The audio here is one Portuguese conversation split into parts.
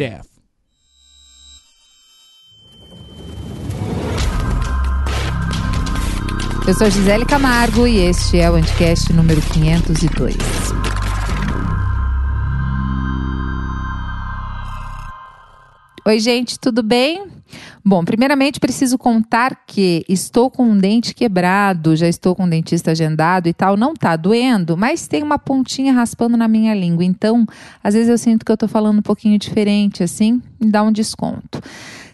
death. Eu sou Gisele Camargo e este é o Anticast número 502. Oi, gente, tudo bem? Bom, primeiramente preciso contar que estou com um dente quebrado, já estou com um dentista agendado e tal, não tá doendo, mas tem uma pontinha raspando na minha língua. Então, às vezes eu sinto que eu tô falando um pouquinho diferente assim, me dá um desconto.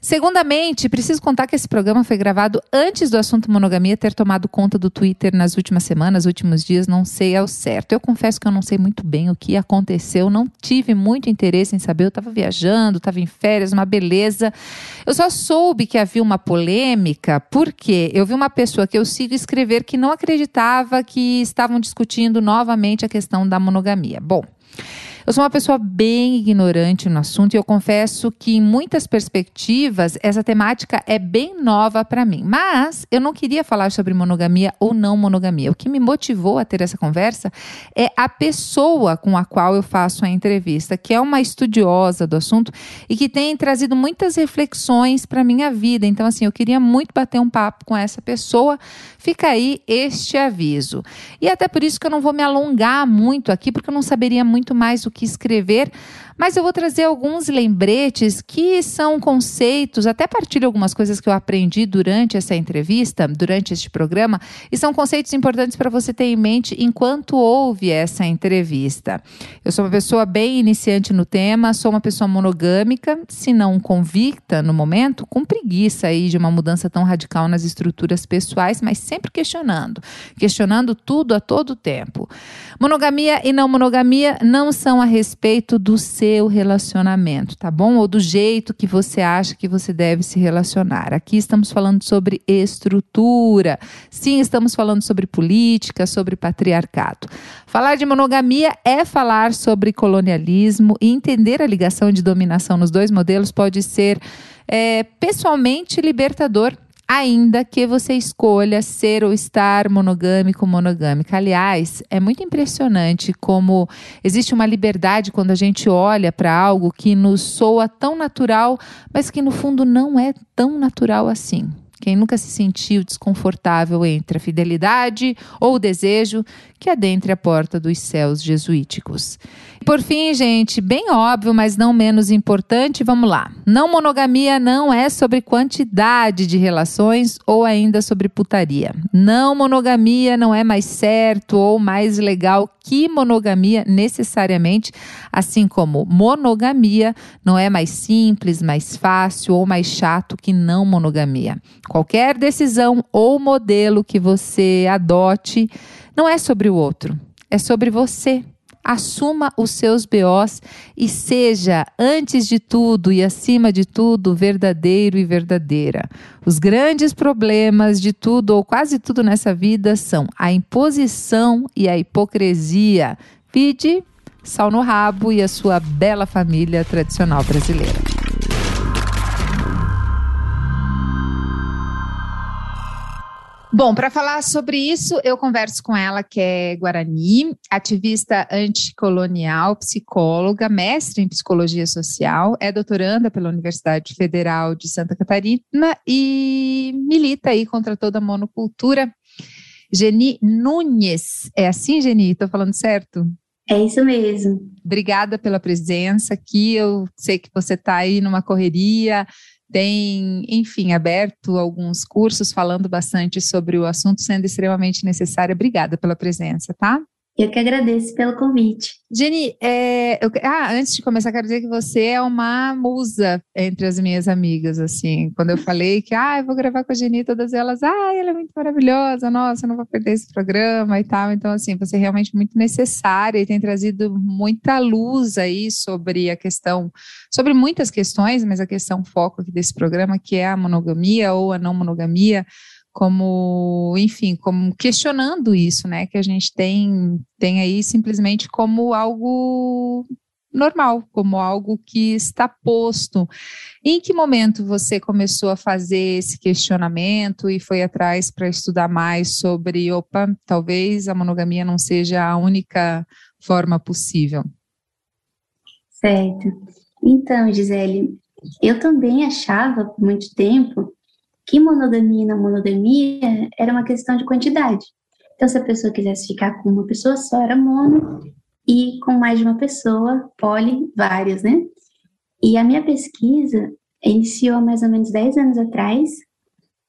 Segundamente, preciso contar que esse programa foi gravado antes do assunto monogamia ter tomado conta do Twitter nas últimas semanas, últimos dias, não sei ao certo. Eu confesso que eu não sei muito bem o que aconteceu, não tive muito interesse em saber. Eu estava viajando, estava em férias, uma beleza. Eu só soube que havia uma polêmica porque eu vi uma pessoa que eu sigo escrever que não acreditava que estavam discutindo novamente a questão da monogamia. Bom. Eu sou uma pessoa bem ignorante no assunto e eu confesso que, em muitas perspectivas, essa temática é bem nova para mim. Mas eu não queria falar sobre monogamia ou não monogamia. O que me motivou a ter essa conversa é a pessoa com a qual eu faço a entrevista, que é uma estudiosa do assunto e que tem trazido muitas reflexões para minha vida. Então, assim, eu queria muito bater um papo com essa pessoa. Fica aí este aviso. E até por isso que eu não vou me alongar muito aqui, porque eu não saberia muito mais o que escrever, mas eu vou trazer alguns lembretes que são conceitos, até partilho algumas coisas que eu aprendi durante essa entrevista, durante este programa, e são conceitos importantes para você ter em mente enquanto ouve essa entrevista. Eu sou uma pessoa bem iniciante no tema, sou uma pessoa monogâmica, se não convicta no momento, com preguiça aí de uma mudança tão radical nas estruturas pessoais, mas sempre questionando, questionando tudo a todo tempo. Monogamia e não monogamia não são a respeito do seu relacionamento, tá bom? Ou do jeito que você acha que você deve se relacionar. Aqui estamos falando sobre estrutura. Sim, estamos falando sobre política, sobre patriarcado. Falar de monogamia é falar sobre colonialismo e entender a ligação de dominação nos dois modelos pode ser é, pessoalmente libertador ainda que você escolha ser ou estar monogâmico ou monogâmica. Aliás, é muito impressionante como existe uma liberdade quando a gente olha para algo que nos soa tão natural, mas que no fundo não é tão natural assim. Quem nunca se sentiu desconfortável entre a fidelidade ou o desejo que adentre a porta dos céus jesuíticos. Por fim, gente, bem óbvio, mas não menos importante, vamos lá. Não monogamia não é sobre quantidade de relações ou ainda sobre putaria. Não monogamia não é mais certo ou mais legal que monogamia necessariamente, assim como monogamia não é mais simples, mais fácil ou mais chato que não monogamia. Qualquer decisão ou modelo que você adote não é sobre o outro, é sobre você. Assuma os seus BOs e seja, antes de tudo e acima de tudo, verdadeiro e verdadeira. Os grandes problemas de tudo ou quase tudo nessa vida são a imposição e a hipocrisia. Vide Sal no Rabo e a sua bela família tradicional brasileira. Bom, para falar sobre isso, eu converso com ela, que é Guarani, ativista anticolonial, psicóloga, mestre em psicologia social, é doutoranda pela Universidade Federal de Santa Catarina e milita aí contra toda a monocultura. Geni Nunes, é assim, Geni? Estou falando certo? É isso mesmo. Obrigada pela presença aqui. Eu sei que você está aí numa correria, tem, enfim, aberto alguns cursos falando bastante sobre o assunto, sendo extremamente necessário. Obrigada pela presença, tá? Eu que agradeço pelo convite. Jenny, é, eu, ah, antes de começar, quero dizer que você é uma musa entre as minhas amigas, assim. Quando eu falei que, ah, eu vou gravar com a Jenny, todas elas, ah, ela é muito maravilhosa, nossa, eu não vou perder esse programa e tal. Então, assim, você é realmente muito necessária e tem trazido muita luz aí sobre a questão, sobre muitas questões, mas a questão foco aqui desse programa, que é a monogamia ou a não monogamia, como, enfim, como questionando isso, né, que a gente tem, tem aí simplesmente como algo normal, como algo que está posto. Em que momento você começou a fazer esse questionamento e foi atrás para estudar mais sobre, opa, talvez a monogamia não seja a única forma possível? Certo. Então, Gisele, eu também achava por muito tempo que monogamia e não monogamia era uma questão de quantidade. Então, se a pessoa quisesse ficar com uma pessoa só, era mono, e com mais de uma pessoa, poli, vários, né? E a minha pesquisa iniciou mais ou menos 10 anos atrás,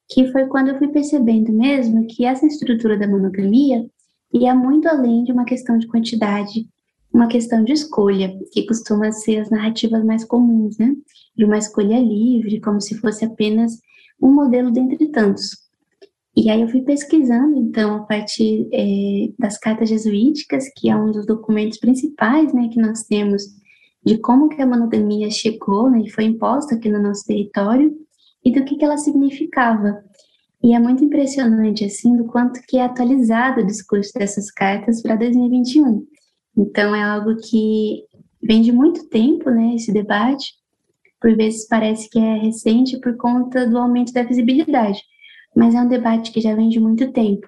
que foi quando eu fui percebendo mesmo que essa estrutura da monogamia ia muito além de uma questão de quantidade, uma questão de escolha, que costuma ser as narrativas mais comuns, né? De uma escolha livre, como se fosse apenas um modelo dentre tantos. E aí eu fui pesquisando, então, a partir é, das cartas jesuíticas, que é um dos documentos principais, né, que nós temos de como que a monogamia chegou, né, e foi imposta aqui no nosso território, e do que que ela significava. E é muito impressionante, assim, do quanto que é atualizado o discurso dessas cartas para 2021. Então, é algo que vem de muito tempo, né, esse debate, por vezes parece que é recente por conta do aumento da visibilidade mas é um debate que já vem de muito tempo.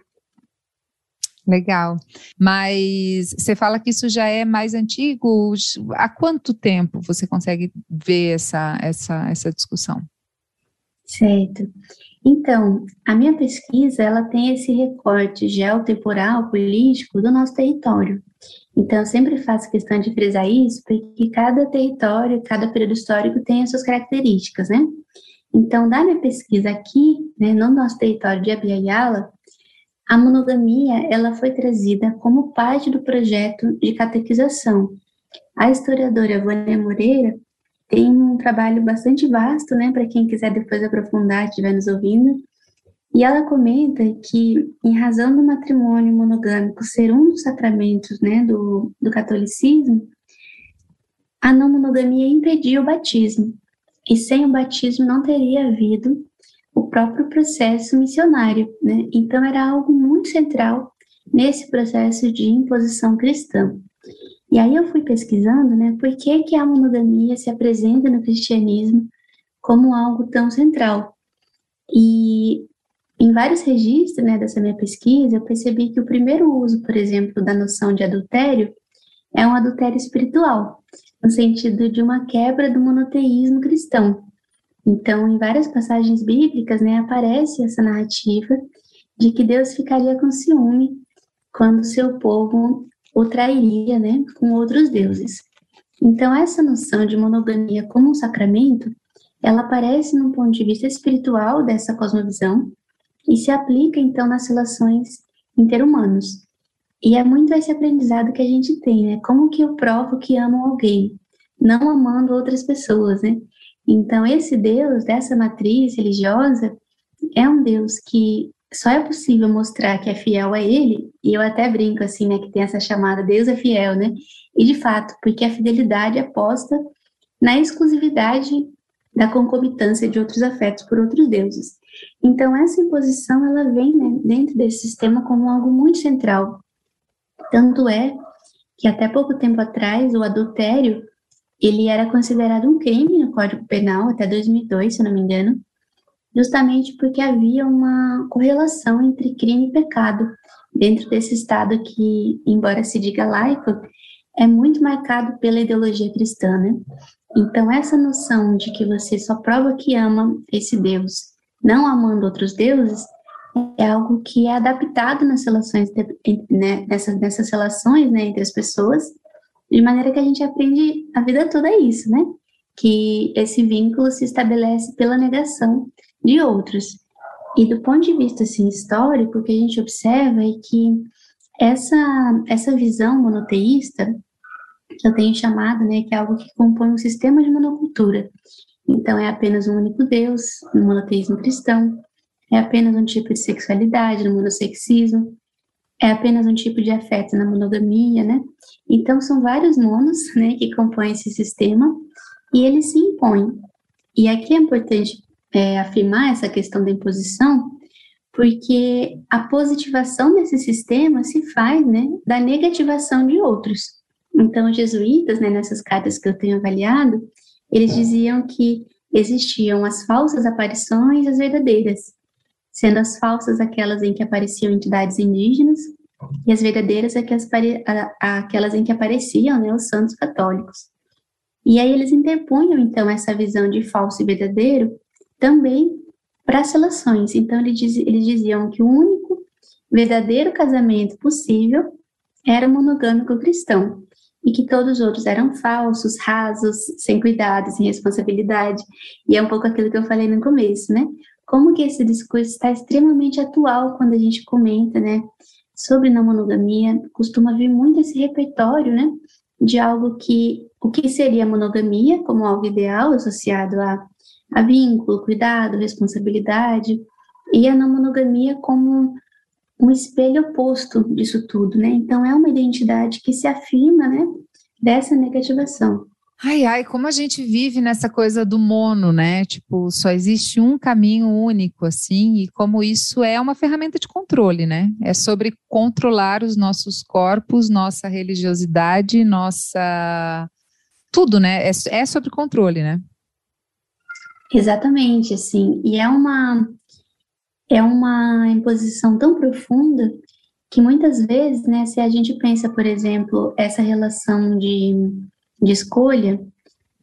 Legal. Mas você fala que isso já é mais antigo. Há quanto tempo você consegue ver essa, essa, essa discussão? Certo. Então, a minha pesquisa ela tem esse recorte geotemporal, político do nosso território. Então, eu sempre faço questão de frisar isso, porque cada território, cada período histórico tem as suas características, né? Então, da minha pesquisa aqui, né, no nosso território de Abiaiala, a monogamia ela foi trazida como parte do projeto de catequização. A historiadora Vânia Moreira tem um trabalho bastante vasto, né, para quem quiser depois aprofundar, estiver nos ouvindo, e ela comenta que, em razão do matrimônio monogâmico ser um dos sacramentos né, do, do catolicismo, a não monogamia impedia o batismo e sem o batismo não teria havido o próprio processo missionário, né? Então era algo muito central nesse processo de imposição cristã. E aí eu fui pesquisando, né, por que que a monogamia se apresenta no cristianismo como algo tão central. E em vários registros, né, dessa minha pesquisa, eu percebi que o primeiro uso, por exemplo, da noção de adultério é um adultério espiritual, no sentido de uma quebra do monoteísmo cristão. Então, em várias passagens bíblicas, né, aparece essa narrativa de que Deus ficaria com ciúme quando seu povo o trairia, né, com outros deuses. Então, essa noção de monogamia como um sacramento, ela aparece num ponto de vista espiritual dessa cosmovisão e se aplica então nas relações interhumanos. E é muito esse aprendizado que a gente tem, né? Como que eu provo que amo alguém, não amando outras pessoas, né? Então, esse Deus dessa matriz religiosa é um Deus que só é possível mostrar que é fiel a Ele, e eu até brinco assim, né, que tem essa chamada Deus é fiel, né? E de fato, porque a fidelidade é posta na exclusividade da concomitância de outros afetos por outros deuses. Então, essa imposição, ela vem né, dentro desse sistema como algo muito central, tanto é que até pouco tempo atrás o adultério ele era considerado um crime no Código Penal até 2002, se não me engano, justamente porque havia uma correlação entre crime e pecado dentro desse estado que, embora se diga laico, é muito marcado pela ideologia cristã, né? Então essa noção de que você só prova que ama esse Deus, não amando outros deuses, é algo que é adaptado nas relações, né, nessas, nessas relações né, entre as pessoas, de maneira que a gente aprende a vida toda isso, né? Que esse vínculo se estabelece pela negação de outros. E do ponto de vista assim, histórico, o que a gente observa é que essa, essa visão monoteísta, que eu tenho chamado, né, que é algo que compõe um sistema de monocultura. Então, é apenas um único Deus, no monoteísmo cristão, é apenas um tipo de sexualidade no monossexismo, é apenas um tipo de afeto na monogamia, né? Então, são vários monos, né, que compõem esse sistema e eles se impõem. E aqui é importante é, afirmar essa questão da imposição, porque a positivação desse sistema se faz, né, da negativação de outros. Então, os jesuítas, né, nessas cartas que eu tenho avaliado, eles diziam que existiam as falsas aparições e as verdadeiras sendo as falsas aquelas em que apareciam entidades indígenas e as verdadeiras aquelas em que apareciam né, os santos católicos. E aí eles interpunham, então, essa visão de falso e verdadeiro também para as relações. Então, diz, eles diziam que o único verdadeiro casamento possível era monogâmico cristão e que todos os outros eram falsos, rasos, sem cuidado, sem responsabilidade. E é um pouco aquilo que eu falei no começo, né? Como que esse discurso está extremamente atual quando a gente comenta, né, sobre não monogamia, costuma vir muito esse repertório, né, de algo que o que seria monogamia como algo ideal associado a, a vínculo, cuidado, responsabilidade, e a não monogamia como um espelho oposto disso tudo, né? Então é uma identidade que se afirma, né, dessa negativação. Ai, ai, como a gente vive nessa coisa do mono, né? Tipo, só existe um caminho único, assim, e como isso é uma ferramenta de controle, né? É sobre controlar os nossos corpos, nossa religiosidade, nossa. Tudo, né? É, é sobre controle, né? Exatamente, assim. E é uma é uma imposição tão profunda que muitas vezes, né, se a gente pensa, por exemplo, essa relação de, de escolha,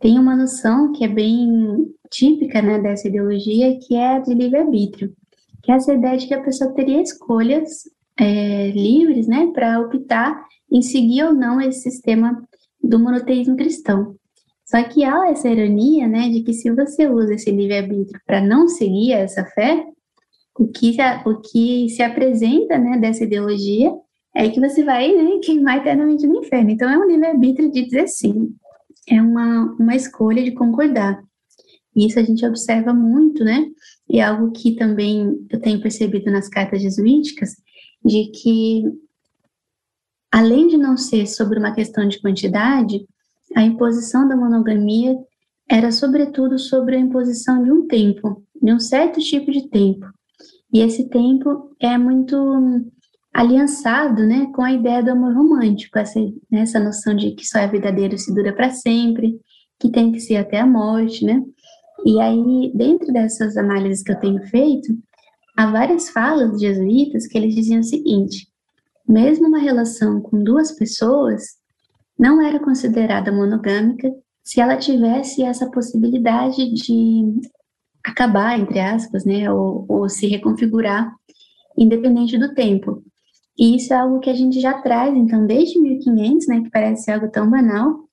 tem uma noção que é bem típica né, dessa ideologia, que é a de livre-arbítrio, que é essa ideia de que a pessoa teria escolhas é, livres né, para optar em seguir ou não esse sistema do monoteísmo cristão. Só que há essa ironia né, de que se você usa esse livre-arbítrio para não seguir essa fé, o que, o que se apresenta né, dessa ideologia é que você vai né, queimar eternamente no inferno. Então, é um livre-arbítrio de dizer sim. É uma, uma escolha de concordar. Isso a gente observa muito, né? E é algo que também eu tenho percebido nas cartas jesuíticas, de que, além de não ser sobre uma questão de quantidade, a imposição da monogamia era, sobretudo, sobre a imposição de um tempo, de um certo tipo de tempo. E esse tempo é muito aliançado, né, com a ideia do amor romântico, essa, né, essa noção de que só é verdadeiro se dura para sempre, que tem que ser até a morte, né? E aí, dentro dessas análises que eu tenho feito, há várias falas de jesuítas que eles diziam o seguinte: mesmo uma relação com duas pessoas não era considerada monogâmica se ela tivesse essa possibilidade de acabar, entre aspas, né, ou, ou se reconfigurar, independente do tempo. E isso é algo que a gente já traz, então, desde 1500, né, que parece algo tão banal,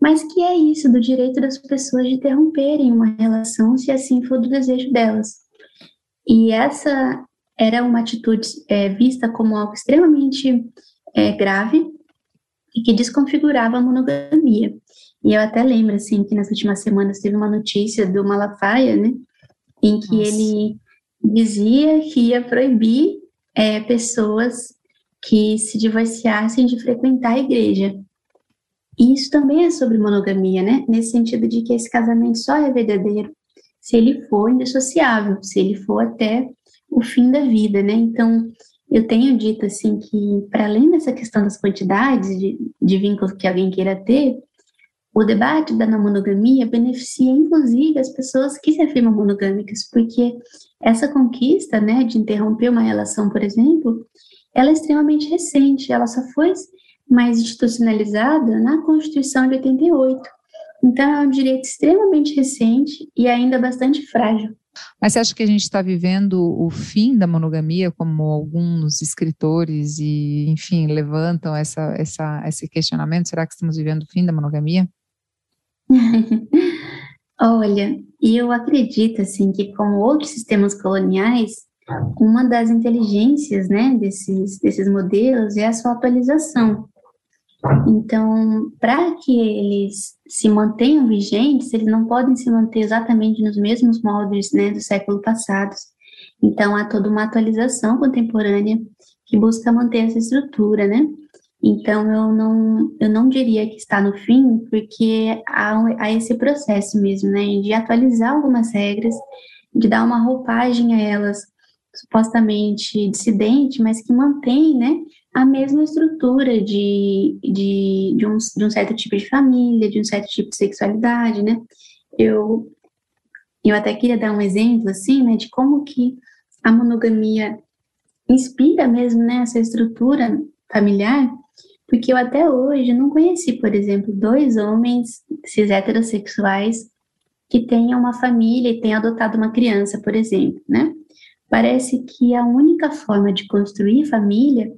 mas que é isso, do direito das pessoas de interromperem uma relação se assim for do desejo delas. E essa era uma atitude é, vista como algo extremamente é, grave e que desconfigurava a monogamia. E eu até lembro, assim, que nas últimas semanas teve uma notícia do Malafaia, né, em que Nossa. ele dizia que ia proibir é, pessoas que se divorciassem de frequentar a igreja. E isso também é sobre monogamia, né? Nesse sentido de que esse casamento só é verdadeiro se ele for indissociável, se ele for até o fim da vida, né? Então, eu tenho dito assim que, para além dessa questão das quantidades de, de vínculos que alguém queira ter, o debate da não monogamia beneficia inclusive as pessoas que se afirmam monogâmicas, porque essa conquista, né, de interromper uma relação, por exemplo, ela é extremamente recente, ela só foi mais institucionalizada na Constituição de 88. Então é um direito extremamente recente e ainda bastante frágil. Mas você acha que a gente está vivendo o fim da monogamia, como alguns escritores e, enfim, levantam essa, essa, esse questionamento? Será que estamos vivendo o fim da monogamia? Olha, eu acredito assim que como outros sistemas coloniais, uma das inteligências, né, desses desses modelos é a sua atualização. Então, para que eles se mantenham vigentes, eles não podem se manter exatamente nos mesmos moldes, né, do século passado. Então, há toda uma atualização contemporânea que busca manter essa estrutura, né? Então, eu não, eu não diria que está no fim, porque há, há esse processo mesmo, né, de atualizar algumas regras, de dar uma roupagem a elas supostamente dissidente, mas que mantém, né, a mesma estrutura de, de, de, um, de um certo tipo de família, de um certo tipo de sexualidade, né. Eu, eu até queria dar um exemplo, assim, né, de como que a monogamia inspira mesmo, né, essa estrutura familiar, porque eu até hoje não conheci, por exemplo, dois homens cis heterossexuais que tenham uma família e tenham adotado uma criança, por exemplo, né? Parece que a única forma de construir família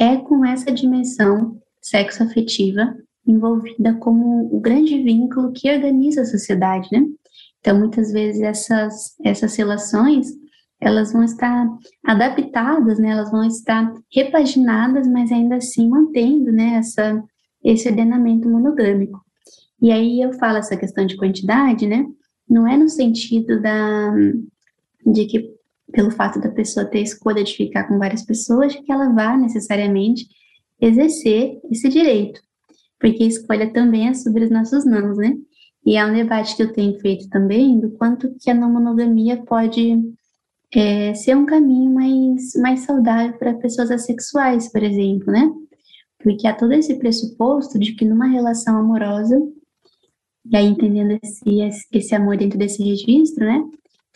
é com essa dimensão sexoafetiva envolvida como o grande vínculo que organiza a sociedade, né? Então, muitas vezes essas, essas relações, elas vão estar adaptadas, né? Elas vão estar repaginadas, mas ainda assim mantendo, né? Essa, esse ordenamento monogâmico. E aí eu falo essa questão de quantidade, né? Não é no sentido da, de que pelo fato da pessoa ter escolha de ficar com várias pessoas, que ela vá necessariamente exercer esse direito, porque a escolha também é sobre os nossos nãos, né? E é um debate que eu tenho feito também do quanto que a não monogamia pode é, ser um caminho mais, mais saudável para pessoas assexuais, por exemplo, né? Porque há todo esse pressuposto de que numa relação amorosa, e aí entendendo esse, esse amor dentro desse registro, né?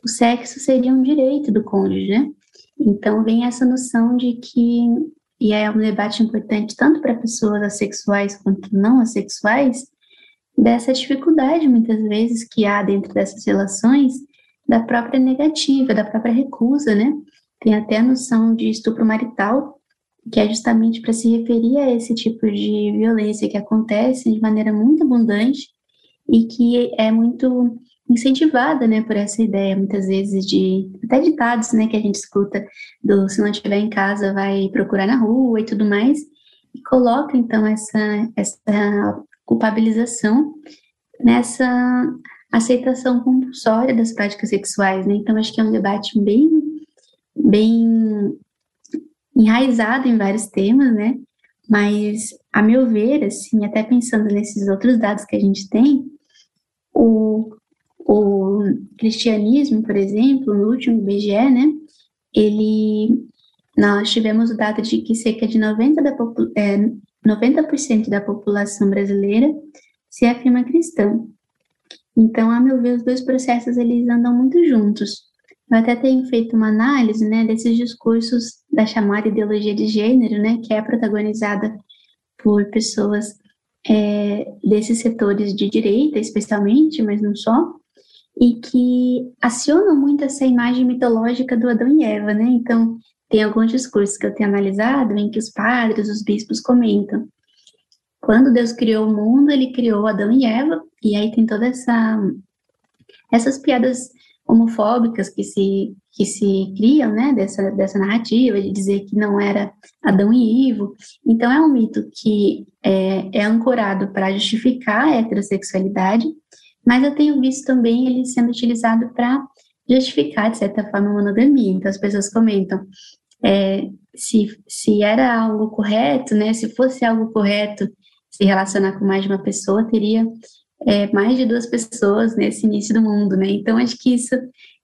O sexo seria um direito do cônjuge, né? Então vem essa noção de que, e é um debate importante tanto para pessoas assexuais quanto não assexuais, dessa dificuldade muitas vezes que há dentro dessas relações da própria negativa, da própria recusa, né? Tem até a noção de estupro marital, que é justamente para se referir a esse tipo de violência que acontece de maneira muito abundante e que é muito incentivada, né, por essa ideia muitas vezes de até ditados, né, que a gente escuta do se não estiver em casa vai procurar na rua e tudo mais e coloca então essa essa culpabilização nessa aceitação compulsória das práticas sexuais, né? Então acho que é um debate bem bem enraizado em vários temas, né? Mas a meu ver, assim, até pensando nesses outros dados que a gente tem, o o cristianismo, por exemplo, no último IBGE, né, ele, nós tivemos o dado de que cerca de 90%, da, é, 90 da população brasileira se afirma cristã. Então, a meu ver, os dois processos eles andam muito juntos. Eu até tenho feito uma análise, né, desses discursos da chamada ideologia de gênero, né, que é protagonizada por pessoas é, desses setores de direita, especialmente, mas não só, e que acionam muito essa imagem mitológica do Adão e Eva, né? Então, tem alguns discursos que eu tenho analisado em que os padres, os bispos comentam. Quando Deus criou o mundo, ele criou Adão e Eva, e aí tem toda essa essas piadas homofóbicas que se que se criam, né, dessa dessa narrativa de dizer que não era Adão e Ivo. Então é um mito que é, é ancorado para justificar a heterossexualidade, mas eu tenho visto também ele sendo utilizado para justificar, de certa forma, a monogamia. Então, as pessoas comentam é, se, se era algo correto, né? Se fosse algo correto se relacionar com mais de uma pessoa, teria é, mais de duas pessoas nesse início do mundo, né? Então, acho que isso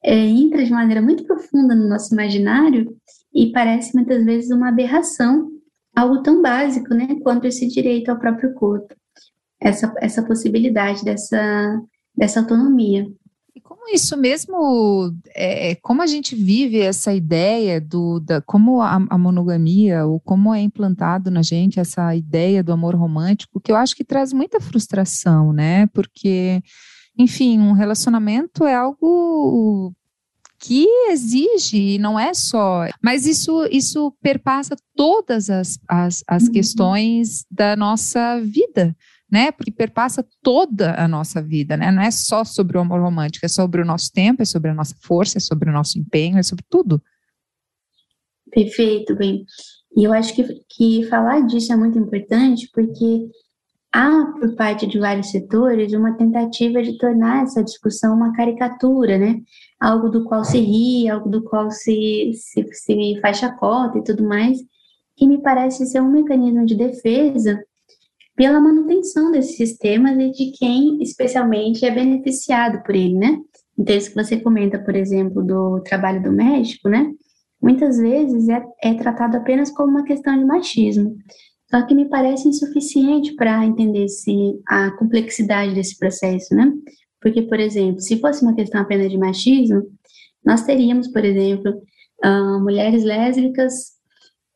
é, entra de maneira muito profunda no nosso imaginário e parece muitas vezes uma aberração, algo tão básico, né? Quanto esse direito ao próprio corpo essa, essa possibilidade dessa, dessa autonomia. E como isso mesmo, é, como a gente vive essa ideia do, da, como a, a, monogamia, ou como é implantado na gente essa ideia do amor romântico, que eu acho que traz muita frustração, né? Porque, enfim, um relacionamento é algo que exige, e não é só. Mas isso, isso perpassa todas as, as, as uhum. questões da nossa vida né? Porque perpassa toda a nossa vida, né? Não é só sobre o amor romântico, é sobre o nosso tempo, é sobre a nossa força, é sobre o nosso empenho, é sobre tudo. Perfeito, bem. E eu acho que, que falar disso é muito importante porque há, por parte de vários setores, uma tentativa de tornar essa discussão uma caricatura, né? Algo do qual se ri, algo do qual se, se, se faz chacota e tudo mais, que me parece ser um mecanismo de defesa pela manutenção desses sistemas e de quem especialmente é beneficiado por ele, né? Então, isso que você comenta, por exemplo, do trabalho do médico, né? Muitas vezes é, é tratado apenas como uma questão de machismo. Só que me parece insuficiente para entender se a complexidade desse processo, né? Porque, por exemplo, se fosse uma questão apenas de machismo, nós teríamos, por exemplo, uh, mulheres lésbicas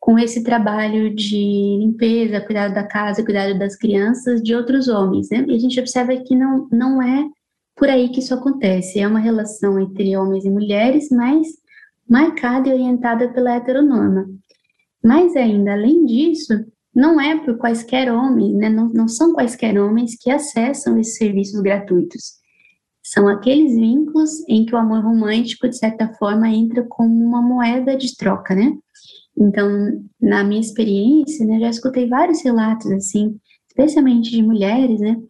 com esse trabalho de limpeza, cuidado da casa, cuidado das crianças de outros homens, né? E a gente observa que não, não é por aí que isso acontece, é uma relação entre homens e mulheres, mas marcada e orientada pela heteronorma. Mas ainda, além disso, não é por quaisquer homens, né? não, não são quaisquer homens que acessam esses serviços gratuitos. São aqueles vínculos em que o amor romântico, de certa forma, entra como uma moeda de troca, né? Então, na minha experiência, né, já escutei vários relatos, assim, especialmente de mulheres, né,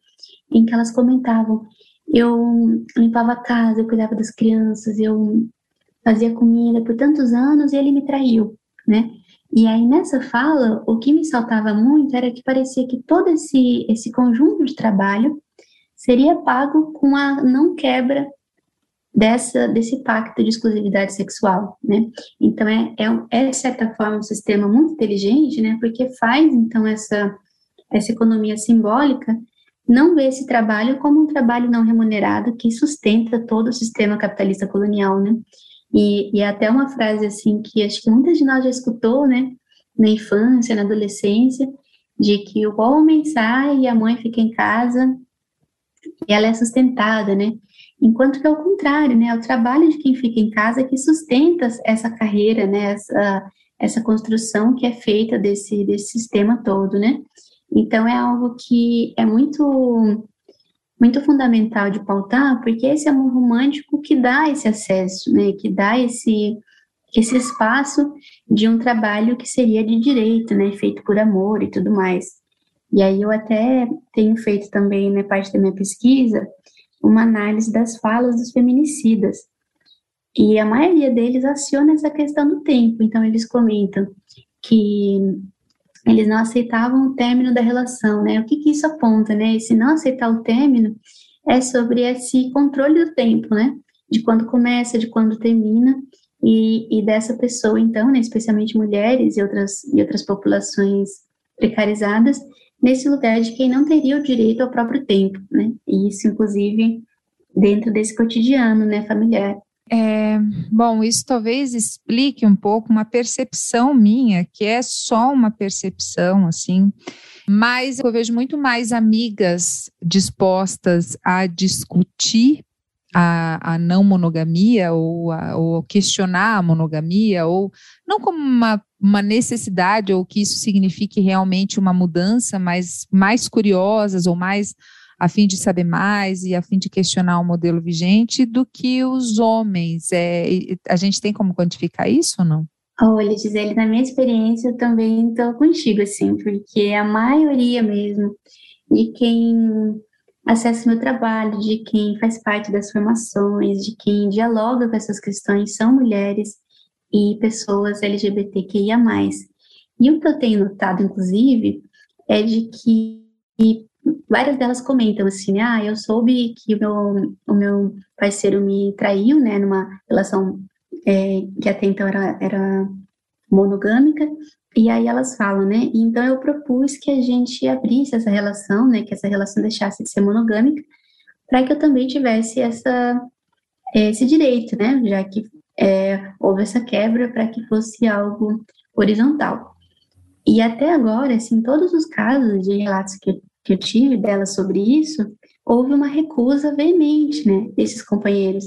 em que elas comentavam, eu limpava a casa, eu cuidava das crianças, eu fazia comida por tantos anos e ele me traiu, né? E aí nessa fala, o que me saltava muito era que parecia que todo esse esse conjunto de trabalho seria pago com a não quebra dessa desse pacto de exclusividade sexual, né? Então é, é, é de certa forma um sistema muito inteligente, né? Porque faz então essa essa economia simbólica não vê esse trabalho como um trabalho não remunerado que sustenta todo o sistema capitalista colonial, né? E, e é até uma frase assim que acho que muitas de nós já escutou, né? Na infância, na adolescência, de que o homem sai e a mãe fica em casa e ela é sustentada, né? Enquanto que ao contrário, né? É o trabalho de quem fica em casa que sustenta essa carreira, né? Essa, essa construção que é feita desse, desse sistema todo, né? Então é algo que é muito muito fundamental de pautar, porque esse amor romântico que dá esse acesso, né, que dá esse esse espaço de um trabalho que seria de direito, né, feito por amor e tudo mais. E aí eu até tenho feito também, né, parte da minha pesquisa, uma análise das falas dos feminicidas. E a maioria deles aciona essa questão do tempo. Então eles comentam que eles não aceitavam o término da relação, né? O que, que isso aponta, né? Esse não aceitar o término é sobre esse controle do tempo, né? De quando começa, de quando termina, e, e dessa pessoa, então, né, especialmente mulheres e outras, e outras populações precarizadas, nesse lugar de quem não teria o direito ao próprio tempo, né? E isso, inclusive, dentro desse cotidiano, né, familiar. É, bom, isso talvez explique um pouco uma percepção minha, que é só uma percepção, assim, mas eu vejo muito mais amigas dispostas a discutir a, a não monogamia ou, a, ou questionar a monogamia, ou não como uma, uma necessidade ou que isso signifique realmente uma mudança, mas mais curiosas ou mais a fim de saber mais e a fim de questionar o modelo vigente do que os homens. É, a gente tem como quantificar isso ou não? Olha, Gisele, na minha experiência eu também estou contigo, assim, porque a maioria mesmo de quem acessa meu trabalho, de quem faz parte das formações, de quem dialoga com essas questões são mulheres e pessoas LGBTQIA+. E o que eu tenho notado, inclusive, é de que várias delas comentam assim, ah, eu soube que o meu, o meu parceiro me traiu, né, numa relação é, que até então era, era monogâmica, e aí elas falam, né, então eu propus que a gente abrisse essa relação, né, que essa relação deixasse de ser monogâmica, para que eu também tivesse essa, esse direito, né, já que é, houve essa quebra para que fosse algo horizontal. E até agora, assim, todos os casos de relatos que que eu tive dela sobre isso, houve uma recusa veemente, né, desses companheiros.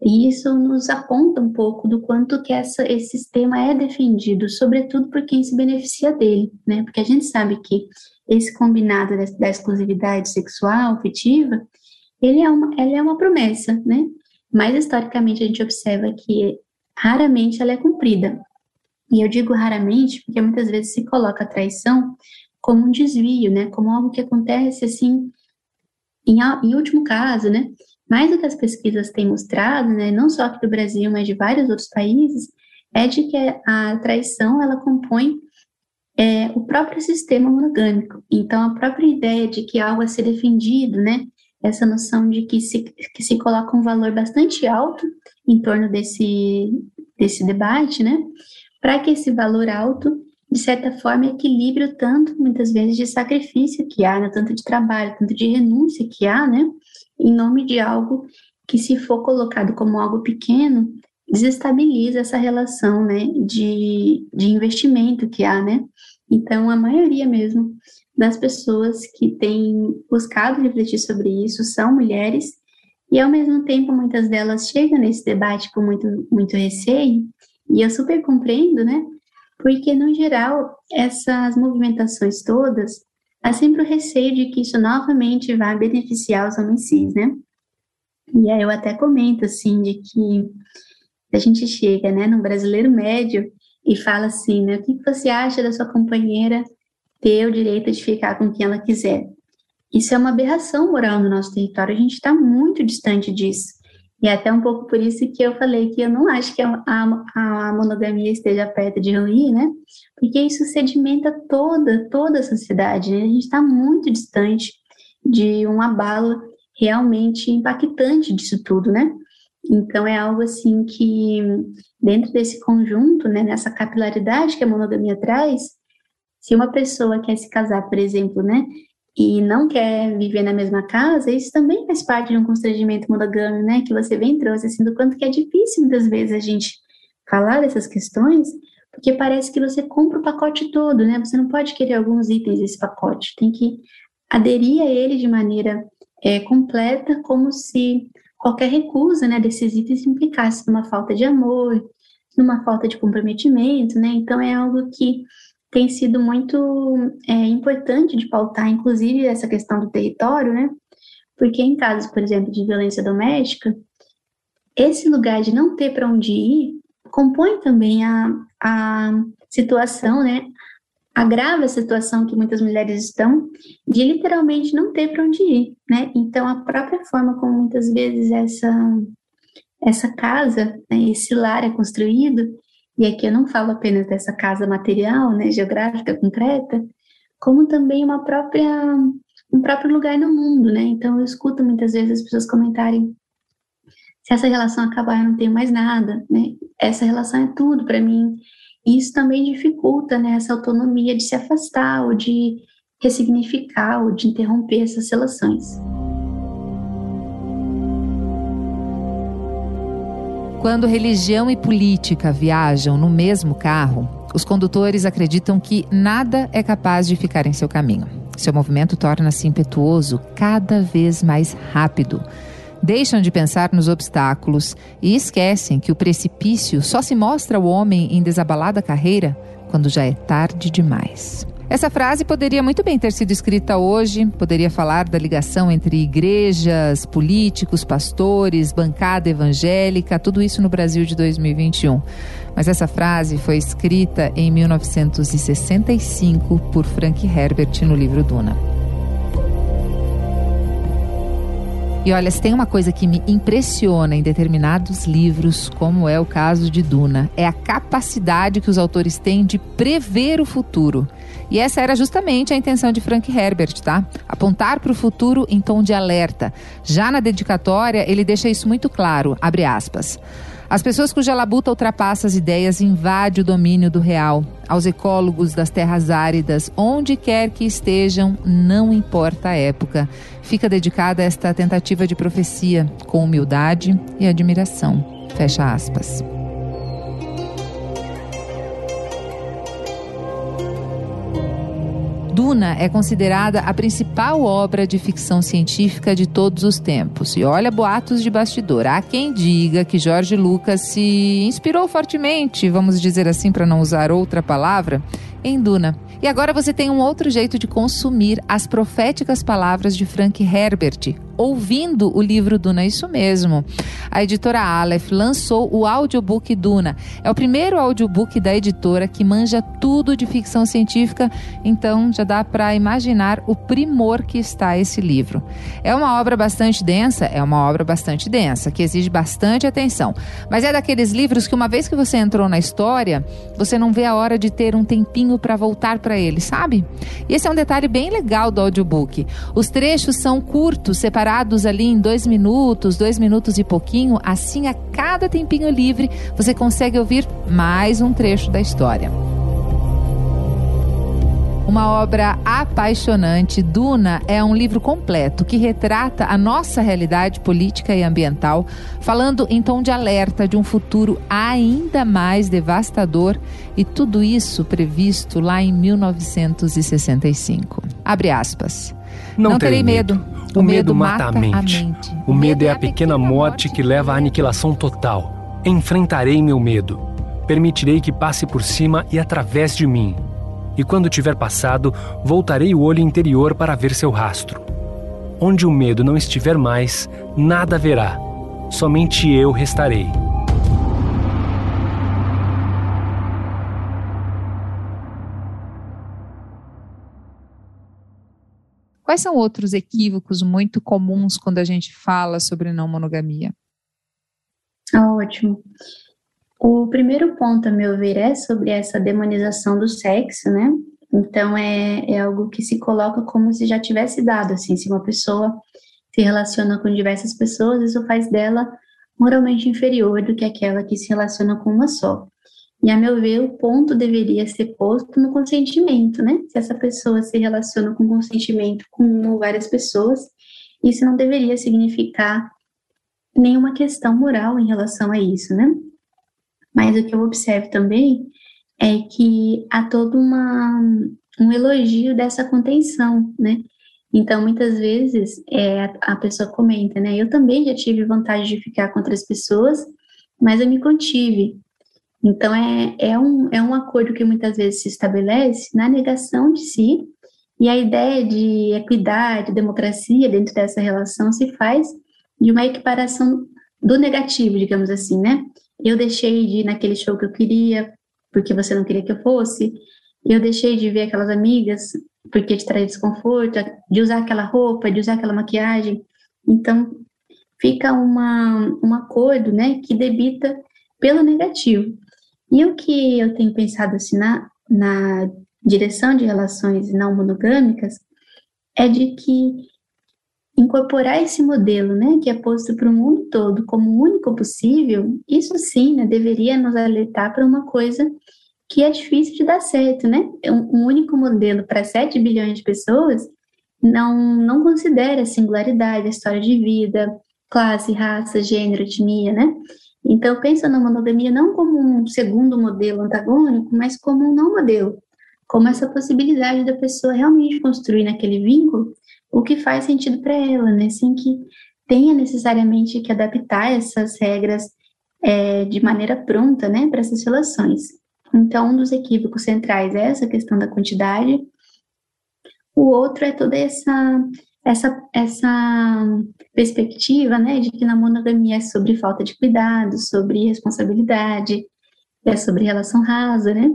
E isso nos aponta um pouco do quanto que essa, esse sistema é defendido, sobretudo por quem se beneficia dele, né? Porque a gente sabe que esse combinado da, da exclusividade sexual, afetiva, ele é, uma, ele é uma promessa, né? Mas historicamente a gente observa que raramente ela é cumprida. E eu digo raramente porque muitas vezes se coloca a traição como um desvio, né? Como algo que acontece assim, em, em último caso, né? Mais do que as pesquisas têm mostrado, né? Não só aqui do Brasil, mas de vários outros países, é de que a traição ela compõe é, o próprio sistema monogâmico. Então, a própria ideia de que algo a ser defendido, né? Essa noção de que se, que se coloca um valor bastante alto em torno desse, desse debate, né? Para que esse valor alto de certa forma, equilibre o tanto, muitas vezes, de sacrifício que há, né? tanto de trabalho, tanto de renúncia que há, né? Em nome de algo que, se for colocado como algo pequeno, desestabiliza essa relação, né, de, de investimento que há, né? Então, a maioria mesmo das pessoas que têm buscado refletir sobre isso são mulheres, e ao mesmo tempo muitas delas chegam nesse debate com muito, muito receio, e eu super compreendo, né? Porque, no geral, essas movimentações todas, há sempre o receio de que isso novamente vai beneficiar os homens cis, né? E aí eu até comento, assim, de que a gente chega, né, no brasileiro médio e fala assim, né, o que você acha da sua companheira ter o direito de ficar com quem ela quiser? Isso é uma aberração moral no nosso território, a gente está muito distante disso. E é até um pouco por isso que eu falei que eu não acho que a, a, a monogamia esteja perto de ruir, né? Porque isso sedimenta toda, toda a sociedade, né? A gente está muito distante de um abalo realmente impactante disso tudo, né? Então é algo assim que dentro desse conjunto, né, nessa capilaridade que a monogamia traz, se uma pessoa quer se casar, por exemplo, né, e não quer viver na mesma casa, isso também faz parte de um constrangimento monogâmico, né, que você bem trouxe, assim, do quanto que é difícil muitas vezes a gente falar dessas questões, porque parece que você compra o pacote todo, né, você não pode querer alguns itens desse pacote, tem que aderir a ele de maneira é, completa, como se qualquer recusa né, desses itens implicasse numa falta de amor, numa falta de comprometimento, né? Então é algo que tem sido muito é, importante de pautar, inclusive essa questão do território, né? Porque em casos, por exemplo, de violência doméstica, esse lugar de não ter para onde ir compõe também a, a situação, né? agrava a situação que muitas mulheres estão de literalmente não ter para onde ir, né? Então a própria forma como muitas vezes essa essa casa, né, esse lar é construído, e aqui eu não falo apenas dessa casa material, né, geográfica concreta, como também uma própria um próprio lugar no mundo, né? Então eu escuto muitas vezes as pessoas comentarem se essa relação acabar eu não tenho mais nada, né? Essa relação é tudo para mim isso também dificulta né, essa autonomia de se afastar ou de ressignificar ou de interromper essas relações. Quando religião e política viajam no mesmo carro, os condutores acreditam que nada é capaz de ficar em seu caminho. Seu movimento torna-se impetuoso cada vez mais rápido deixam de pensar nos obstáculos e esquecem que o precipício só se mostra ao homem em desabalada carreira quando já é tarde demais. Essa frase poderia muito bem ter sido escrita hoje, poderia falar da ligação entre igrejas, políticos, pastores, bancada evangélica, tudo isso no Brasil de 2021. Mas essa frase foi escrita em 1965 por Frank Herbert no livro Duna. E olha, se tem uma coisa que me impressiona em determinados livros, como é o caso de Duna, é a capacidade que os autores têm de prever o futuro. E essa era justamente a intenção de Frank Herbert, tá? Apontar para o futuro em tom de alerta. Já na dedicatória, ele deixa isso muito claro, abre aspas. As pessoas cuja labuta ultrapassa as ideias invade o domínio do real. Aos ecólogos das terras áridas, onde quer que estejam, não importa a época. Fica dedicada esta tentativa de profecia, com humildade e admiração. Fecha aspas. Duna é considerada a principal obra de ficção científica de todos os tempos. E olha boatos de bastidor. Há quem diga que George Lucas se inspirou fortemente, vamos dizer assim para não usar outra palavra, em Duna. E agora você tem um outro jeito de consumir as proféticas palavras de Frank Herbert, ouvindo o livro Duna, isso mesmo. A editora Aleph lançou o audiobook Duna. É o primeiro audiobook da editora que manja tudo de ficção científica, então já dá para imaginar o primor que está esse livro. É uma obra bastante densa, é uma obra bastante densa, que exige bastante atenção. Mas é daqueles livros que uma vez que você entrou na história, você não vê a hora de ter um tempinho para voltar para ele, sabe? E esse é um detalhe bem legal do audiobook. Os trechos são curtos, separados ali em dois minutos, dois minutos e pouquinho, assim a cada tempinho livre você consegue ouvir mais um trecho da história. Uma obra apaixonante, Duna é um livro completo que retrata a nossa realidade política e ambiental, falando em tom de alerta de um futuro ainda mais devastador e tudo isso previsto lá em 1965. Abre aspas. Não, Não terei medo. medo. O, o medo, medo mata, mata, a, mente. a mente. O medo é a pequena morte que leva à aniquilação total. Enfrentarei meu medo. Permitirei que passe por cima e através de mim e quando tiver passado, voltarei o olho interior para ver seu rastro. Onde o medo não estiver mais, nada haverá, somente eu restarei. Quais são outros equívocos muito comuns quando a gente fala sobre não monogamia? Ótimo. O primeiro ponto, a meu ver, é sobre essa demonização do sexo, né? Então, é, é algo que se coloca como se já tivesse dado, assim, se uma pessoa se relaciona com diversas pessoas, isso faz dela moralmente inferior do que aquela que se relaciona com uma só. E, a meu ver, o ponto deveria ser posto no consentimento, né? Se essa pessoa se relaciona com consentimento com uma ou várias pessoas, isso não deveria significar nenhuma questão moral em relação a isso, né? Mas o que eu observo também é que há todo uma, um elogio dessa contenção, né? Então, muitas vezes, é, a pessoa comenta, né? Eu também já tive vontade de ficar com outras pessoas, mas eu me contive. Então, é, é, um, é um acordo que muitas vezes se estabelece na negação de si, e a ideia de equidade, democracia dentro dessa relação se faz de uma equiparação do negativo, digamos assim, né? Eu deixei de ir naquele show que eu queria, porque você não queria que eu fosse. Eu deixei de ver aquelas amigas, porque te traz desconforto, de usar aquela roupa, de usar aquela maquiagem. Então, fica uma, um acordo, né, que debita pelo negativo. E o que eu tenho pensado assim na, na direção de relações não monogâmicas é de que incorporar esse modelo, né, que é posto para o mundo todo como o único possível, isso sim, né, deveria nos alertar para uma coisa que é difícil de dar certo, né? Um, único modelo para 7 bilhões de pessoas não, não considera singularidade, a história de vida, classe, raça, gênero, etnia, né? Então, pensa na monogamia não como um segundo modelo antagônico, mas como um não modelo, como essa possibilidade da pessoa realmente construir naquele vínculo o que faz sentido para ela, né? Sem que tenha necessariamente que adaptar essas regras é, de maneira pronta, né, para essas relações. Então, um dos equívocos centrais é essa questão da quantidade. O outro é toda essa essa, essa perspectiva, né, de que na monogamia é sobre falta de cuidado, sobre responsabilidade, é sobre relação rasa, né?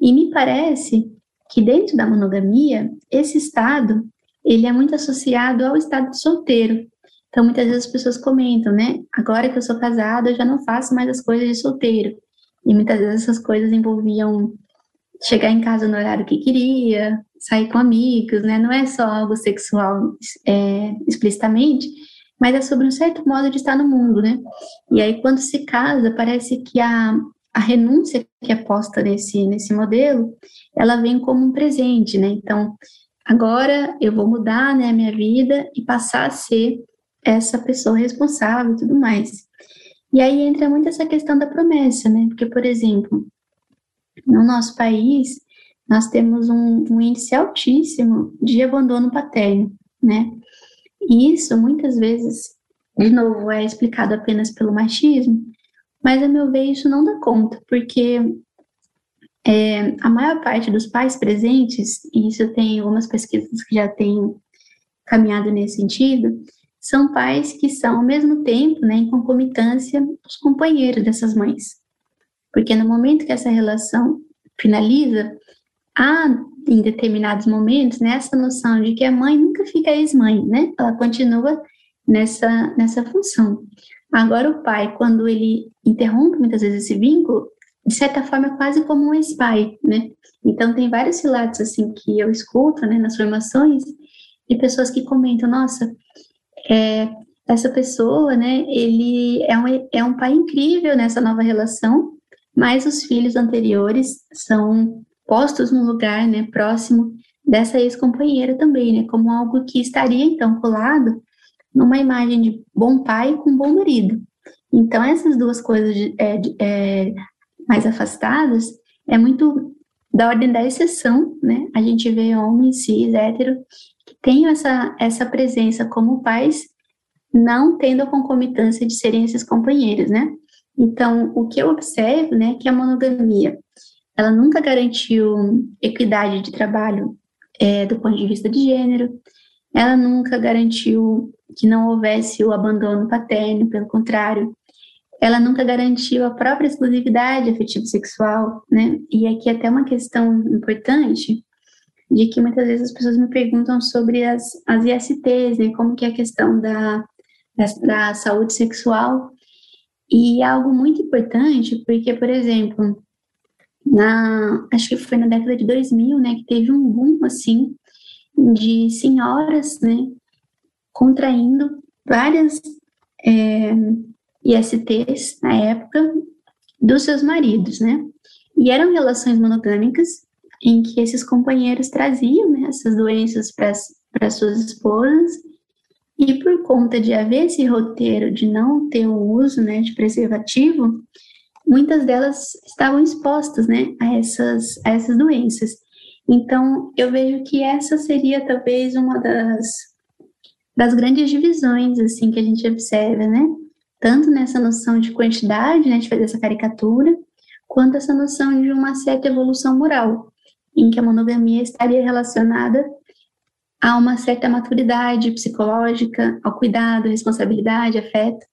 E me parece que dentro da monogamia, esse estado ele é muito associado ao estado de solteiro. Então, muitas vezes as pessoas comentam, né? Agora que eu sou casada, eu já não faço mais as coisas de solteiro. E muitas vezes essas coisas envolviam chegar em casa no horário que queria, sair com amigos, né? Não é só algo sexual é, explicitamente, mas é sobre um certo modo de estar no mundo, né? E aí, quando se casa, parece que a, a renúncia que é posta nesse, nesse modelo, ela vem como um presente, né? Então, agora eu vou mudar né, a minha vida e passar a ser essa pessoa responsável e tudo mais. E aí entra muito essa questão da promessa, né? Porque, por exemplo, no nosso país, nós temos um, um índice altíssimo de abandono paterno, né? E isso, muitas vezes, de novo, é explicado apenas pelo machismo, mas, a meu ver, isso não dá conta, porque é, a maior parte dos pais presentes, e isso tem algumas pesquisas que já têm caminhado nesse sentido, são pais que são, ao mesmo tempo, né, em concomitância, os companheiros dessas mães. Porque no momento que essa relação finaliza, há, em determinados momentos, né, essa noção de que a mãe nunca fica ex-mãe, né? Ela continua nessa, nessa função. Agora, o pai, quando ele interrompe muitas vezes esse vínculo, de certa forma, é quase como um ex-pai, né? Então, tem vários relatos, assim, que eu escuto, né, nas formações, de pessoas que comentam, nossa, é, essa pessoa, né, ele é um, é um pai incrível nessa nova relação, mas os filhos anteriores são postos num lugar, né, próximo dessa ex-companheira também, né? Como algo que estaria então colado numa imagem de bom pai com bom marido. Então essas duas coisas é, é, mais afastadas é muito da ordem da exceção, né? A gente vê homens cis, hétero, que têm essa, essa presença como pais, não tendo a concomitância de serem esses companheiros, né? Então, o que eu observo, né, que a monogamia, ela nunca garantiu equidade de trabalho é, do ponto de vista de gênero, ela nunca garantiu que não houvesse o abandono paterno, pelo contrário, ela nunca garantiu a própria exclusividade afetivo-sexual, né? E aqui até uma questão importante, de que muitas vezes as pessoas me perguntam sobre as, as ISTs, né? Como que é a questão da, da, da saúde sexual. E é algo muito importante, porque, por exemplo, na, acho que foi na década de 2000, né, que teve um boom, assim, de senhoras, né, contraindo várias é, ISTs na época dos seus maridos, né? E eram relações monogâmicas em que esses companheiros traziam né, essas doenças para suas esposas e por conta de haver esse roteiro de não ter o uso né, de preservativo, muitas delas estavam expostas né, a, essas, a essas doenças. Então, eu vejo que essa seria talvez uma das, das grandes divisões assim que a gente observa, né? tanto nessa noção de quantidade, né, de fazer essa caricatura, quanto essa noção de uma certa evolução moral, em que a monogamia estaria relacionada a uma certa maturidade psicológica, ao cuidado, responsabilidade, afeto,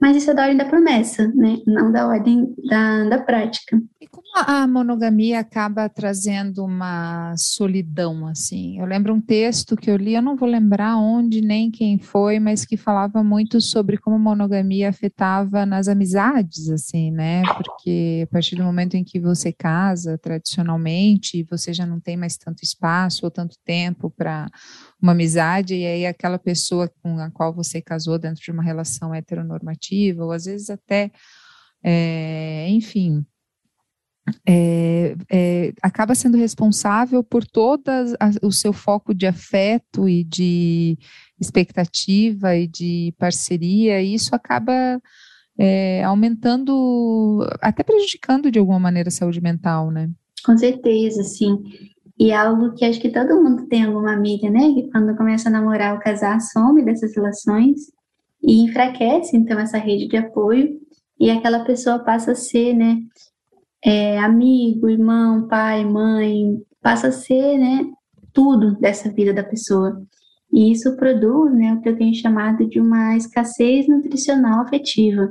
mas isso é da ordem da promessa, né? Não da ordem da, da prática. Como a monogamia acaba trazendo uma solidão, assim? Eu lembro um texto que eu li, eu não vou lembrar onde nem quem foi, mas que falava muito sobre como a monogamia afetava nas amizades, assim, né? Porque a partir do momento em que você casa, tradicionalmente, você já não tem mais tanto espaço ou tanto tempo para uma amizade, e aí aquela pessoa com a qual você casou dentro de uma relação heteronormativa, ou às vezes até, é, enfim, é, é, acaba sendo responsável por todo o seu foco de afeto e de expectativa e de parceria, e isso acaba é, aumentando, até prejudicando de alguma maneira a saúde mental, né? Com certeza, sim. E é algo que acho que todo mundo tem alguma amiga, né? Que quando começa a namorar ou casar, some dessas relações e enfraquece, então, essa rede de apoio. E aquela pessoa passa a ser, né? É, amigo, irmão, pai, mãe, passa a ser, né? Tudo dessa vida da pessoa. E isso produz, né? O que eu tenho chamado de uma escassez nutricional afetiva,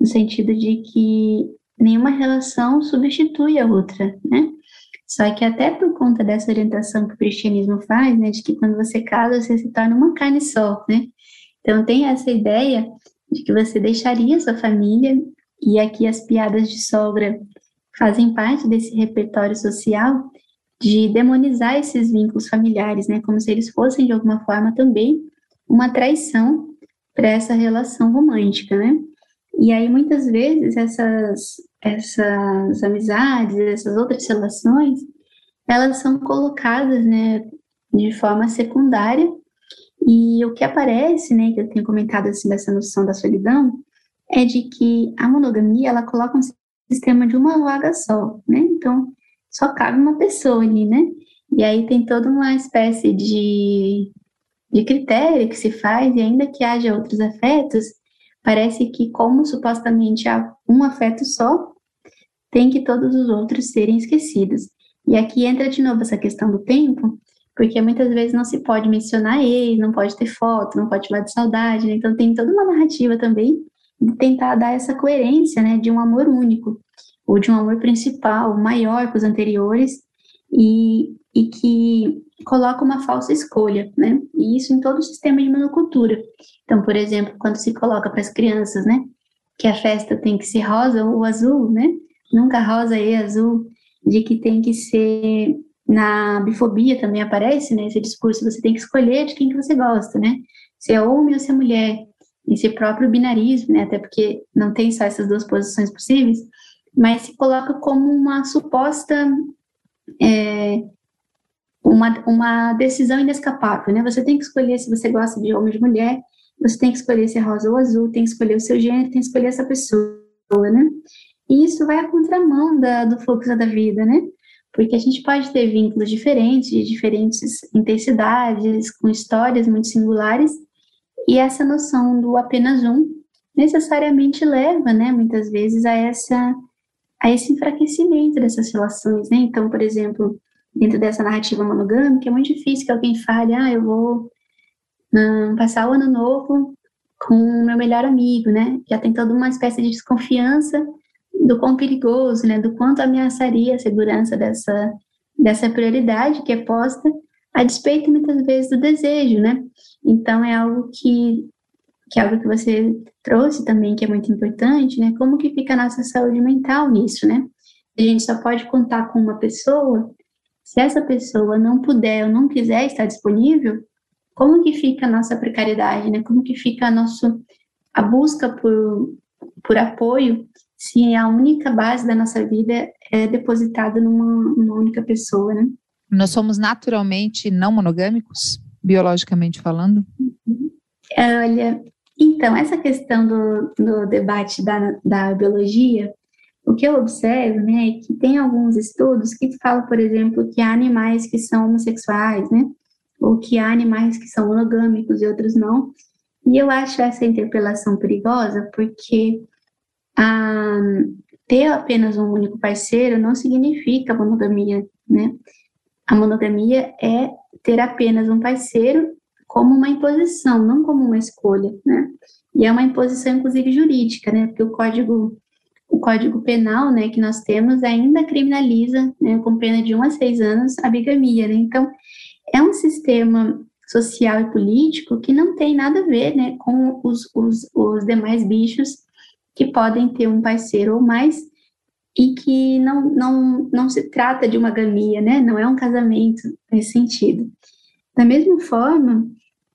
no sentido de que nenhuma relação substitui a outra, né? Só que até por conta dessa orientação que o cristianismo faz, né, de que quando você casa, você se torna uma carne só, né? Então tem essa ideia de que você deixaria sua família, e aqui as piadas de sogra fazem parte desse repertório social de demonizar esses vínculos familiares, né, como se eles fossem de alguma forma também uma traição para essa relação romântica, né? E aí muitas vezes essas essas amizades, essas outras relações, elas são colocadas, né, de forma secundária. E o que aparece, né, que eu tenho comentado assim dessa noção da solidão, é de que a monogamia ela coloca um sistema de uma vaga só, né? Então só cabe uma pessoa ali, né? E aí tem toda uma espécie de, de critério que se faz, e ainda que haja outros afetos, parece que como supostamente há um afeto só, tem que todos os outros serem esquecidos. E aqui entra de novo essa questão do tempo, porque muitas vezes não se pode mencionar ele, não pode ter foto, não pode falar de saudade, né? então tem toda uma narrativa também tentar dar essa coerência, né, de um amor único, ou de um amor principal, maior que os anteriores, e, e que coloca uma falsa escolha, né, e isso em todo o sistema de monocultura. Então, por exemplo, quando se coloca para as crianças, né, que a festa tem que ser rosa ou azul, né, nunca rosa e azul, de que tem que ser na bifobia também aparece, né, esse discurso, você tem que escolher de quem que você gosta, né, se é homem ou se é mulher, esse próprio binarismo, né, até porque não tem só essas duas posições possíveis, mas se coloca como uma suposta é, uma, uma decisão inescapável, né? Você tem que escolher se você gosta de homem ou de mulher, você tem que escolher se é rosa ou azul, tem que escolher o seu gênero, tem que escolher essa pessoa, né? E isso vai à contramão da, do fluxo da vida, né? Porque a gente pode ter vínculos diferentes, de diferentes intensidades, com histórias muito singulares, e essa noção do apenas um necessariamente leva, né, muitas vezes a essa a esse enfraquecimento dessas relações, né? Então, por exemplo, dentro dessa narrativa monogâmica, é muito difícil que alguém fale, ah, eu vou hum, passar o ano novo com o meu melhor amigo, né? Já tem toda uma espécie de desconfiança do quão perigoso, né? Do quanto ameaçaria a segurança dessa, dessa prioridade que é posta, a despeito muitas vezes do desejo, né? Então é algo que que é algo que você trouxe também, que é muito importante, né? Como que fica a nossa saúde mental nisso, né? A gente só pode contar com uma pessoa se essa pessoa não puder ou não quiser estar disponível, como que fica a nossa precariedade, né? Como que fica a, nosso, a busca por, por apoio se a única base da nossa vida é depositada numa, numa única pessoa, né? Nós somos naturalmente não monogâmicos, biologicamente falando? Olha, então, essa questão do, do debate da, da biologia, o que eu observo, né, é que tem alguns estudos que falam, por exemplo, que há animais que são homossexuais, né, ou que há animais que são monogâmicos e outros não. E eu acho essa interpelação perigosa porque ah, ter apenas um único parceiro não significa monogamia, né? A monogamia é ter apenas um parceiro como uma imposição, não como uma escolha, né? E é uma imposição, inclusive, jurídica, né? Porque o código o Código Penal, né, que nós temos, ainda criminaliza, né, com pena de 1 a 6 anos, a bigamia, né? Então, é um sistema social e político que não tem nada a ver, né, com os, os, os demais bichos que podem ter um parceiro ou mais e que não, não, não se trata de uma gamia, né, não é um casamento nesse sentido. Da mesma forma,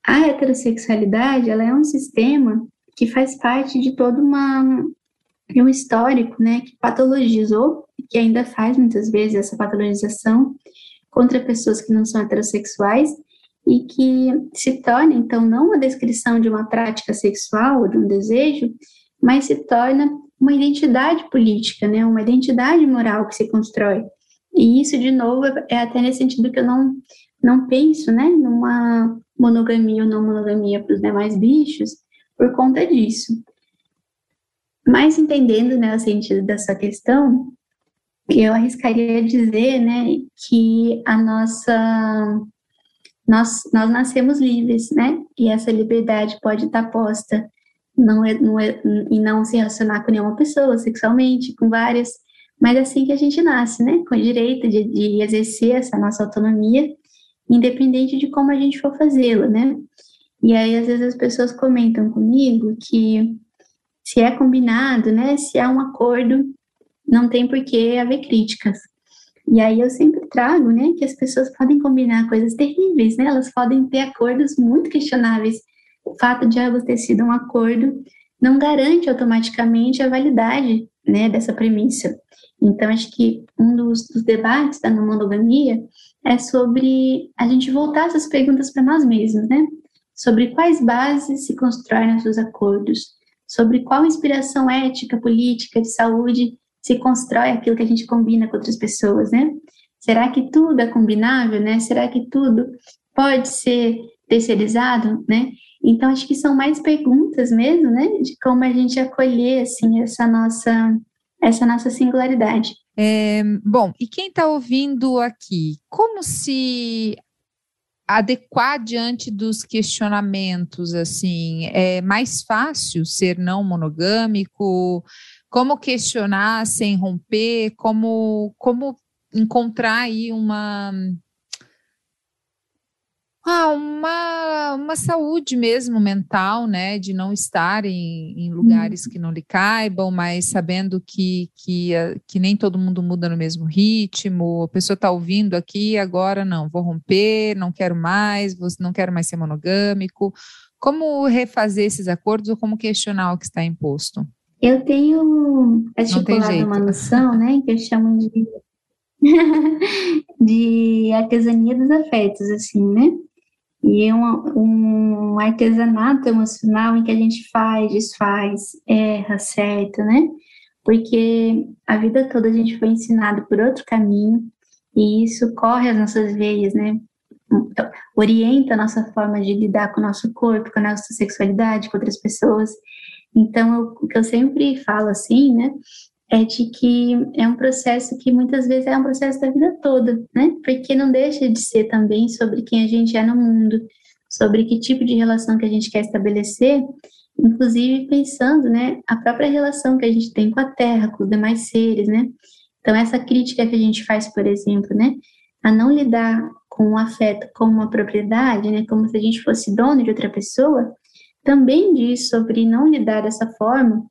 a heterossexualidade, ela é um sistema que faz parte de todo uma, um histórico, né, que patologizou, que ainda faz muitas vezes essa patologização contra pessoas que não são heterossexuais e que se torna, então, não uma descrição de uma prática sexual ou de um desejo, mas se torna uma identidade política, né, uma identidade moral que se constrói. E isso, de novo, é até nesse sentido que eu não, não penso, né, numa monogamia ou não monogamia para os demais bichos, por conta disso. Mas entendendo, né, o sentido dessa questão, eu arriscaria dizer, né, que a nossa nós, nós nascemos livres, né? E essa liberdade pode estar posta não é, não é, e não se relacionar com nenhuma pessoa sexualmente, com várias, mas é assim que a gente nasce, né? Com o direito de, de exercer essa nossa autonomia, independente de como a gente for fazê-la, né? E aí, às vezes, as pessoas comentam comigo que se é combinado, né? Se há um acordo, não tem por que haver críticas. E aí eu sempre trago, né, que as pessoas podem combinar coisas terríveis, né? Elas podem ter acordos muito questionáveis. O fato de elas ter sido um acordo não garante automaticamente a validade, né, dessa premissa. Então, acho que um dos, dos debates da não monogamia é sobre a gente voltar essas perguntas para nós mesmos, né? Sobre quais bases se constroem nossos acordos, sobre qual inspiração ética, política, de saúde se constrói aquilo que a gente combina com outras pessoas, né? Será que tudo é combinável, né? Será que tudo pode ser terceirizado, né? Então acho que são mais perguntas mesmo, né, de como a gente acolher assim essa nossa essa nossa singularidade. É, bom, e quem está ouvindo aqui, como se adequar diante dos questionamentos, assim, é mais fácil ser não monogâmico? como questionar sem romper, como, como encontrar aí uma, ah, uma, uma saúde mesmo mental, né, de não estar em, em lugares que não lhe caibam, mas sabendo que, que, que nem todo mundo muda no mesmo ritmo, a pessoa está ouvindo aqui, agora não, vou romper, não quero mais, não quero mais ser monogâmico. Como refazer esses acordos ou como questionar o que está imposto? Eu tenho estipulado uma noção, né, que eu chamo de de artesania dos afetos, assim, né? E é um, um artesanato emocional em que a gente faz, desfaz, erra, certo, né? Porque a vida toda a gente foi ensinado por outro caminho e isso corre as nossas veias, né? Então, orienta a nossa forma de lidar com o nosso corpo, com a nossa sexualidade, com outras pessoas. Então, o que eu sempre falo assim, né, é de que é um processo que muitas vezes é um processo da vida toda, né? Porque não deixa de ser também sobre quem a gente é no mundo, sobre que tipo de relação que a gente quer estabelecer, inclusive pensando, né, a própria relação que a gente tem com a Terra, com os demais seres, né? Então essa crítica que a gente faz, por exemplo, né, a não lidar com o afeto como uma propriedade, né, como se a gente fosse dono de outra pessoa, também diz sobre não lidar dessa forma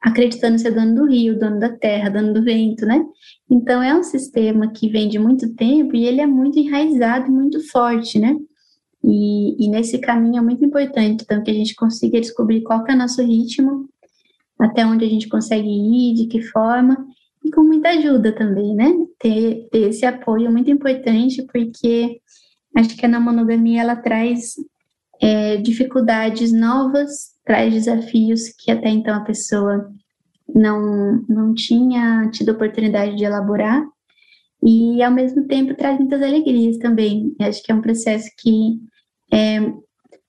acreditando ser dono do rio, dono da terra, dono do vento, né? Então é um sistema que vem de muito tempo e ele é muito enraizado muito forte, né? E, e nesse caminho é muito importante, então, que a gente consiga descobrir qual é o nosso ritmo, até onde a gente consegue ir, de que forma, e com muita ajuda também, né? Ter, ter esse apoio é muito importante, porque acho que a monogamia ela traz é, dificuldades novas traz desafios que até então a pessoa não, não tinha tido oportunidade de elaborar e ao mesmo tempo traz muitas alegrias também. Eu acho que é um processo que é,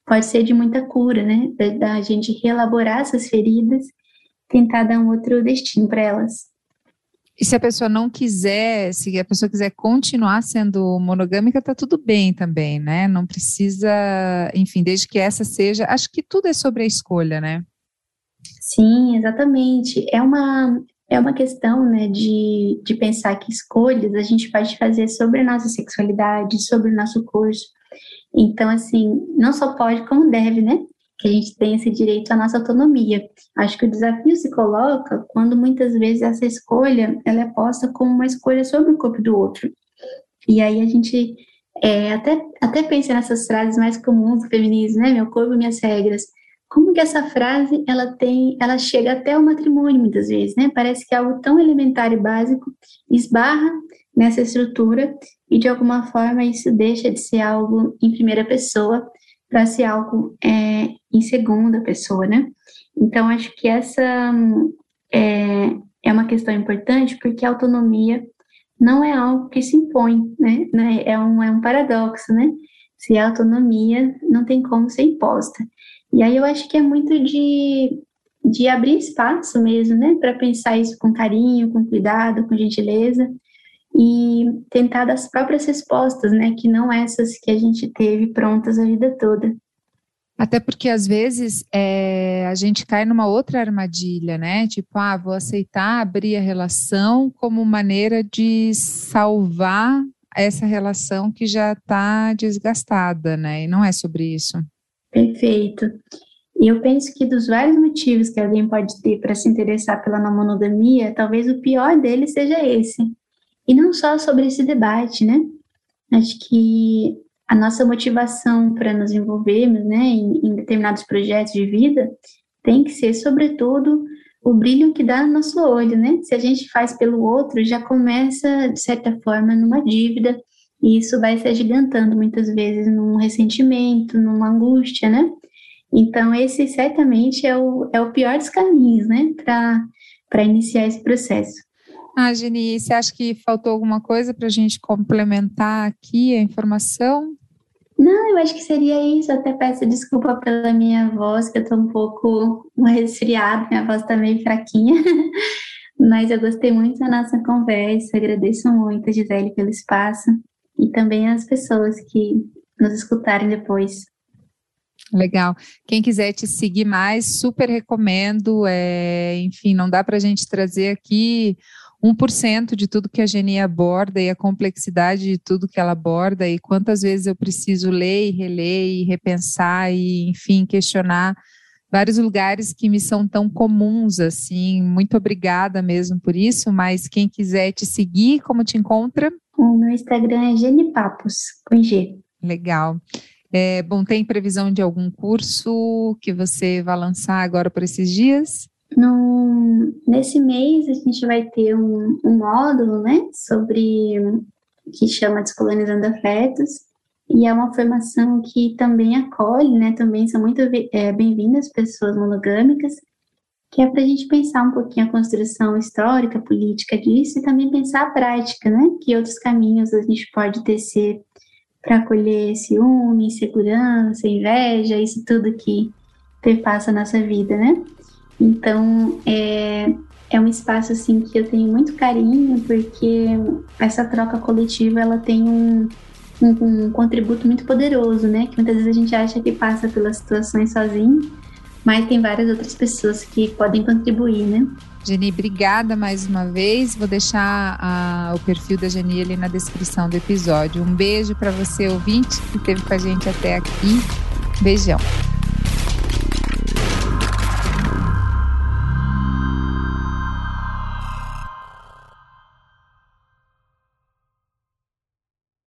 pode ser de muita cura, né? Da, da gente reelaborar essas feridas, tentar dar um outro destino para elas. E se a pessoa não quiser, se a pessoa quiser continuar sendo monogâmica, tá tudo bem também, né? Não precisa, enfim, desde que essa seja. Acho que tudo é sobre a escolha, né? Sim, exatamente. É uma, é uma questão, né, de, de pensar que escolhas a gente pode fazer sobre a nossa sexualidade, sobre o nosso curso. Então, assim, não só pode, como deve, né? Que a gente tem esse direito à nossa autonomia. Acho que o desafio se coloca quando muitas vezes essa escolha ela é posta como uma escolha sobre o corpo do outro. E aí a gente é, até, até pensa nessas frases mais comuns do feminismo, né? Meu corpo, minhas regras. Como que essa frase ela tem, ela chega até o matrimônio muitas vezes, né? Parece que é algo tão elementar e básico esbarra nessa estrutura e de alguma forma isso deixa de ser algo em primeira pessoa para ser algo é, em segunda pessoa, né? Então, acho que essa é, é uma questão importante porque a autonomia não é algo que se impõe, né? né? É, um, é um paradoxo, né? Se a autonomia não tem como ser imposta. E aí eu acho que é muito de, de abrir espaço mesmo, né? Para pensar isso com carinho, com cuidado, com gentileza e tentar dar as próprias respostas, né? Que não essas que a gente teve prontas a vida toda. Até porque às vezes é, a gente cai numa outra armadilha, né? Tipo, ah, vou aceitar abrir a relação como maneira de salvar essa relação que já está desgastada, né? E não é sobre isso. Perfeito. E eu penso que dos vários motivos que alguém pode ter para se interessar pela monogamia, talvez o pior deles seja esse. E não só sobre esse debate, né? Acho que a nossa motivação para nos envolvermos né, em, em, determinados projetos de vida tem que ser, sobretudo, o brilho que dá no nosso olho, né? Se a gente faz pelo outro, já começa, de certa forma, numa dívida, e isso vai se agigantando muitas vezes num ressentimento, numa angústia, né? Então, esse certamente é o, é o pior dos caminhos, né, para iniciar esse processo. Ah, Geni, você acha que faltou alguma coisa para a gente complementar aqui a informação? Não, eu acho que seria isso. Até peço desculpa pela minha voz, que eu estou um pouco resfriada, minha voz está meio fraquinha. Mas eu gostei muito da nossa conversa, agradeço muito, Gisele, pelo espaço e também as pessoas que nos escutarem depois. Legal. Quem quiser te seguir mais, super recomendo. É, enfim, não dá para a gente trazer aqui 1% de tudo que a Geni aborda e a complexidade de tudo que ela aborda e quantas vezes eu preciso ler e reler e repensar e, enfim, questionar vários lugares que me são tão comuns assim. Muito obrigada mesmo por isso, mas quem quiser te seguir, como te encontra? O meu Instagram é Genipapos, com G. Legal. É, bom, tem previsão de algum curso que você vai lançar agora por esses dias? No, nesse mês a gente vai ter um, um módulo, né, sobre que chama Descolonizando Afetos, e é uma formação que também acolhe, né, também são muito é, bem-vindas pessoas monogâmicas, que é para a gente pensar um pouquinho a construção histórica, política disso, e também pensar a prática, né, que outros caminhos a gente pode tecer para acolher ciúme, insegurança, inveja, isso tudo que perpassa a nossa vida, né? Então, é, é um espaço assim que eu tenho muito carinho porque essa troca coletiva ela tem um, um, um, contributo muito poderoso, né? Que muitas vezes a gente acha que passa pelas situações sozinho, mas tem várias outras pessoas que podem contribuir, né? Geni, obrigada mais uma vez. Vou deixar a, o perfil da Geni ali na descrição do episódio. Um beijo para você, ouvinte, que esteve com a gente até aqui. Beijão.